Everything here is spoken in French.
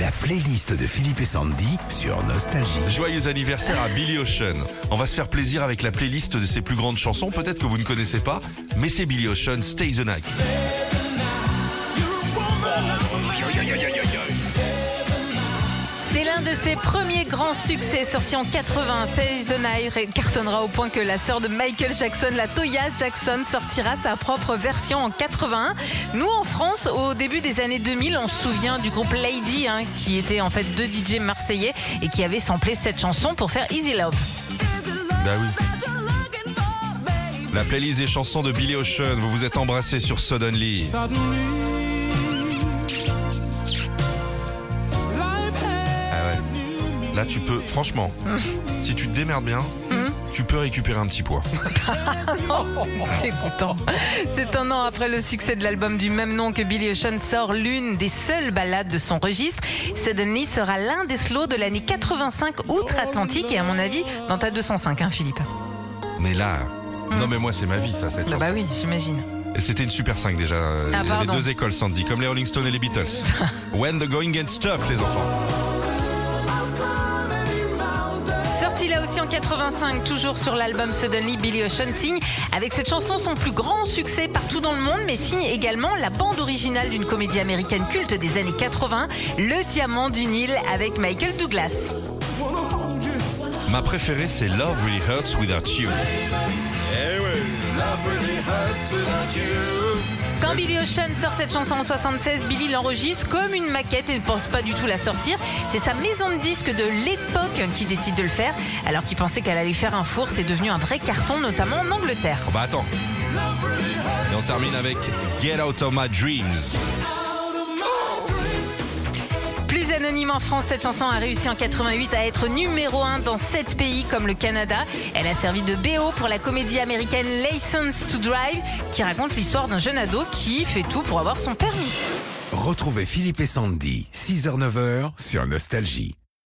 La playlist de Philippe et Sandy sur Nostalgie. Joyeux anniversaire à Billy Ocean. On va se faire plaisir avec la playlist de ses plus grandes chansons. Peut-être que vous ne connaissez pas, mais c'est Billy Ocean, Stay the Night. L'un de ses premiers grands succès sorti en 80. Face the Night cartonnera au point que la sœur de Michael Jackson, la Toya Jackson, sortira sa propre version en 81. Nous, en France, au début des années 2000, on se souvient du groupe Lady, hein, qui était en fait deux DJ marseillais et qui avait samplé cette chanson pour faire Easy Love. Bah oui. La playlist des chansons de Billy Ocean. Vous vous êtes embrassés sur Suddenly. Ah Là, tu peux, franchement, si tu te démerdes bien, tu peux récupérer un petit poids. C'est content. C'est un an après le succès de l'album du même nom que Billy Ocean sort l'une des seules ballades de son registre. Suddenly sera l'un des slows de l'année 85 outre-Atlantique et à mon avis dans ta 205, hein, Philippe. Mais là, non mais moi c'est ma vie ça, cette Ah chanson. bah oui, j'imagine. Et C'était une super 5 déjà. Il y avait pardon. deux écoles, Sandy, comme les Rolling Stones et les Beatles. When the going gets tough, les enfants. Là aussi en 85, toujours sur l'album Suddenly, Billy Ocean signe avec cette chanson son plus grand succès partout dans le monde, mais signe également la bande originale d'une comédie américaine culte des années 80, Le Diamant du Nil avec Michael Douglas. Ma préférée, c'est Love Really Hurts Without You. Eh Love Really Hurts Without You. Quand Billy Ocean sort cette chanson en 76, Billy l'enregistre comme une maquette et ne pense pas du tout la sortir. C'est sa maison de disques de l'époque qui décide de le faire, alors qu'il pensait qu'elle allait faire un four. C'est devenu un vrai carton, notamment en Angleterre. Oh bah attends. Et on termine avec Get Out of My Dreams. Plus anonyme en France, cette chanson a réussi en 88 à être numéro 1 dans 7 pays comme le Canada. Elle a servi de BO pour la comédie américaine License to Drive qui raconte l'histoire d'un jeune ado qui fait tout pour avoir son permis. Retrouvez Philippe et Sandy, 6h-9h sur Nostalgie.